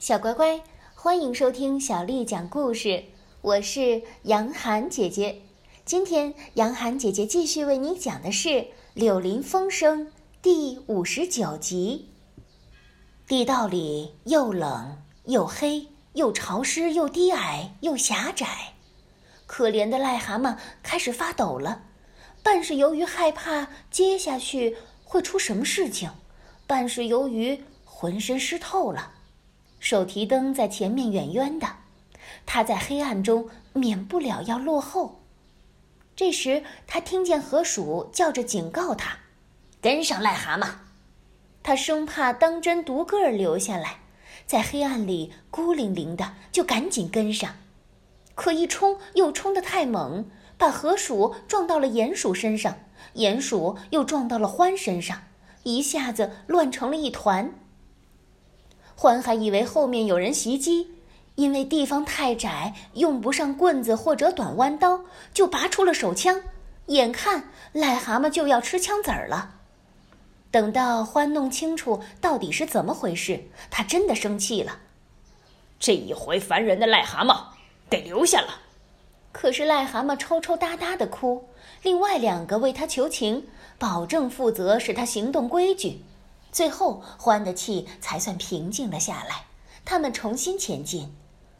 小乖乖，欢迎收听小丽讲故事。我是杨涵姐姐。今天，杨涵姐姐继续为你讲的是《柳林风声》第五十九集。地道里又冷又黑，又潮湿又低矮又狭窄，可怜的癞蛤蟆开始发抖了。半是由于害怕接下去会出什么事情，半是由于浑身湿透了。手提灯在前面远远的，他在黑暗中免不了要落后。这时，他听见河鼠叫着警告他：“跟上，癞蛤蟆！”他生怕当真独个儿留下来，在黑暗里孤零零的，就赶紧跟上。可一冲又冲得太猛，把河鼠撞到了鼹鼠身上，鼹鼠又撞到了獾身上，一下子乱成了一团。欢还以为后面有人袭击，因为地方太窄，用不上棍子或者短弯刀，就拔出了手枪。眼看癞蛤蟆就要吃枪子儿了。等到欢弄清楚到底是怎么回事，他真的生气了。这一回烦人的癞蛤蟆得留下了。可是癞蛤蟆抽抽搭搭的哭，另外两个为他求情，保证负责使他行动规矩。最后，欢的气才算平静了下来。他们重新前进，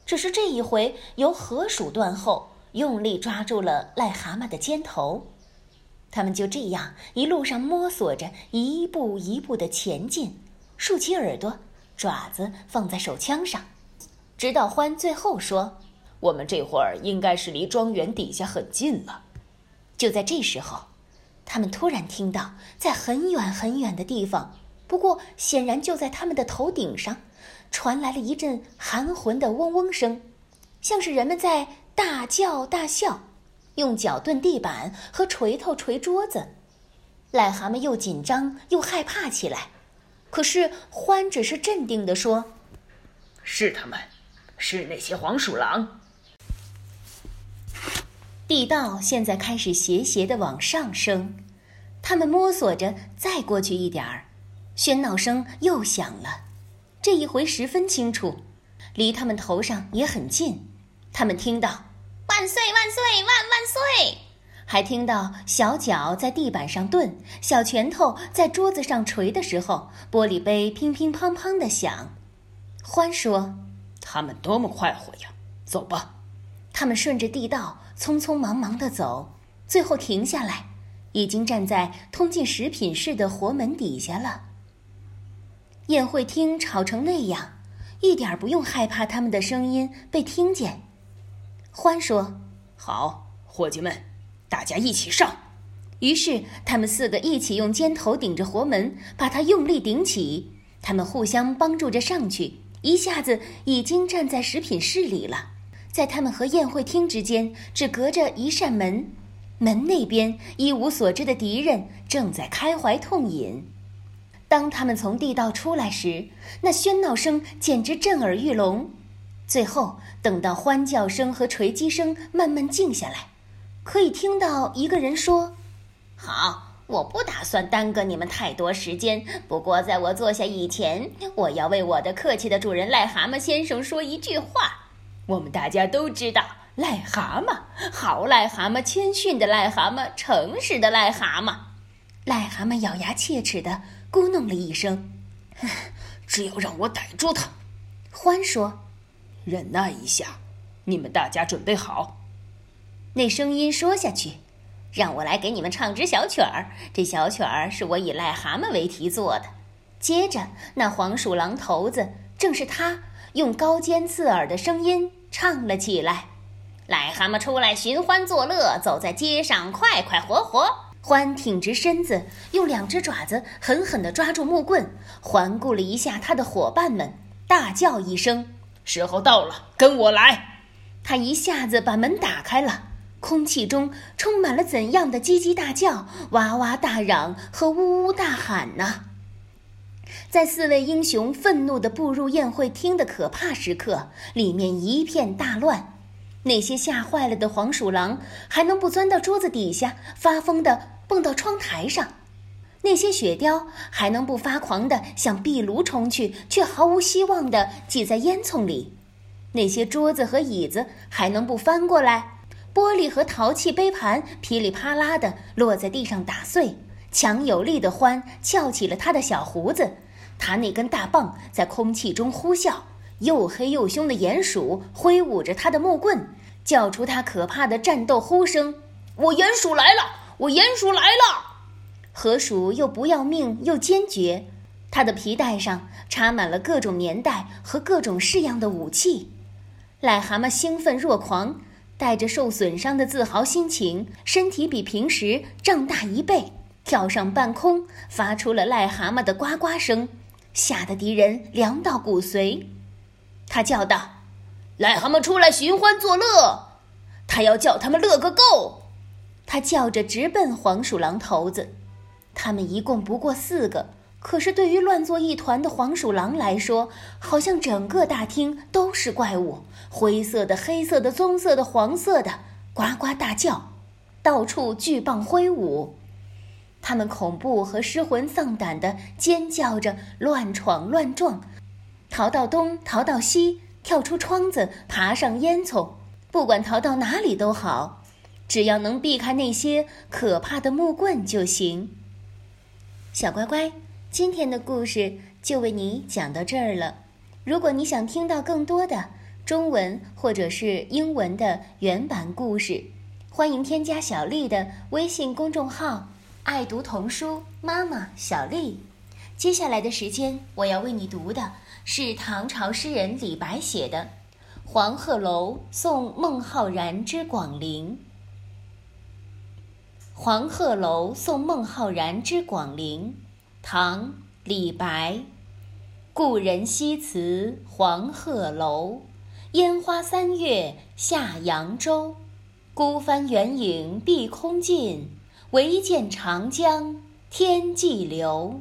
只是这一回由河鼠断后，用力抓住了癞蛤蟆的肩头。他们就这样一路上摸索着，一步一步的前进，竖起耳朵，爪子放在手枪上，直到欢最后说：“我们这会儿应该是离庄园底下很近了。”就在这时候，他们突然听到，在很远很远的地方。不过，显然就在他们的头顶上，传来了一阵含混的嗡嗡声，像是人们在大叫大笑，用脚蹬地板和锤头锤桌子。癞蛤蟆又紧张又害怕起来，可是欢只是镇定地说：“是他们，是那些黄鼠狼。”地道现在开始斜斜的往上升，他们摸索着再过去一点儿。喧闹声又响了，这一回十分清楚，离他们头上也很近。他们听到“万岁万岁万万岁”，还听到小脚在地板上顿，小拳头在桌子上捶的时候，玻璃杯乒乒乓乓的响。欢说：“他们多么快活呀！走吧。”他们顺着地道匆匆忙忙地走，最后停下来，已经站在通进食品室的活门底下了。宴会厅吵成那样，一点不用害怕他们的声音被听见。欢说：“好，伙计们，大家一起上。”于是他们四个一起用肩头顶着活门，把它用力顶起。他们互相帮助着上去，一下子已经站在食品室里了。在他们和宴会厅之间只隔着一扇门，门那边一无所知的敌人正在开怀痛饮。当他们从地道出来时，那喧闹声简直震耳欲聋。最后，等到欢叫声和锤击声慢慢静下来，可以听到一个人说：“好，我不打算耽搁你们太多时间。不过，在我坐下以前，我要为我的客气的主人癞蛤蟆先生说一句话。我们大家都知道，癞蛤蟆，好癞蛤蟆，谦逊的癞蛤蟆，诚实的癞蛤蟆。癞蛤蟆咬牙切齿的。咕哝了一声，只要让我逮住他，欢说：“忍耐一下，你们大家准备好。”那声音说下去：“让我来给你们唱支小曲儿。这小曲儿是我以癞蛤蟆为题做的。”接着，那黄鼠狼头子正是他，用高尖刺耳的声音唱了起来：“癞蛤蟆出来寻欢作乐，走在街上快快活活。”欢挺直身子，用两只爪子狠狠地抓住木棍，环顾了一下他的伙伴们，大叫一声：“时候到了，跟我来！”他一下子把门打开了，空气中充满了怎样的叽叽大叫、哇哇大嚷和呜呜大喊呢？在四位英雄愤怒地步入宴会厅的可怕时刻，里面一片大乱。那些吓坏了的黄鼠狼还能不钻到桌子底下，发疯的蹦到窗台上？那些雪雕还能不发狂地向壁炉冲去，却毫无希望地挤在烟囱里；那些桌子和椅子还能不翻过来，玻璃和陶器杯盘噼里啪啦地落在地上打碎。强有力的欢翘起了他的小胡子，他那根大棒在空气中呼啸。又黑又凶的鼹鼠挥舞着他的木棍，叫出他可怕的战斗呼声：“我鼹鼠来了！我鼹鼠来了！”河鼠又不要命又坚决，他的皮带上插满了各种年代和各种式样的武器。癞蛤蟆兴奋若狂，带着受损伤的自豪心情，身体比平时胀大一倍，跳上半空，发出了癞蛤蟆的呱呱声，吓得敌人凉到骨髓。他叫道：“癞蛤蟆出来寻欢作乐，他要叫他们乐个够。”他叫着直奔黄鼠狼头子。他们一共不过四个，可是对于乱作一团的黄鼠狼来说，好像整个大厅都是怪物，灰色的、黑色的、棕色的、黄色的，呱呱大叫，到处巨棒挥舞。他们恐怖和失魂丧胆地尖叫着，乱闯乱撞，逃到东，逃到西，跳出窗子，爬上烟囱，不管逃到哪里都好，只要能避开那些可怕的木棍就行。小乖乖，今天的故事就为你讲到这儿了。如果你想听到更多的中文或者是英文的原版故事，欢迎添加小丽的微信公众号“爱读童书妈妈小丽”。接下来的时间，我要为你读的是唐朝诗人李白写的《黄鹤楼送孟浩然之广陵》。《黄鹤楼送孟浩然之广陵》，唐·李白。故人西辞黄鹤楼，烟花三月下扬州。孤帆远影碧空尽，唯见长江天际流。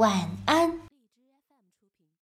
晚安。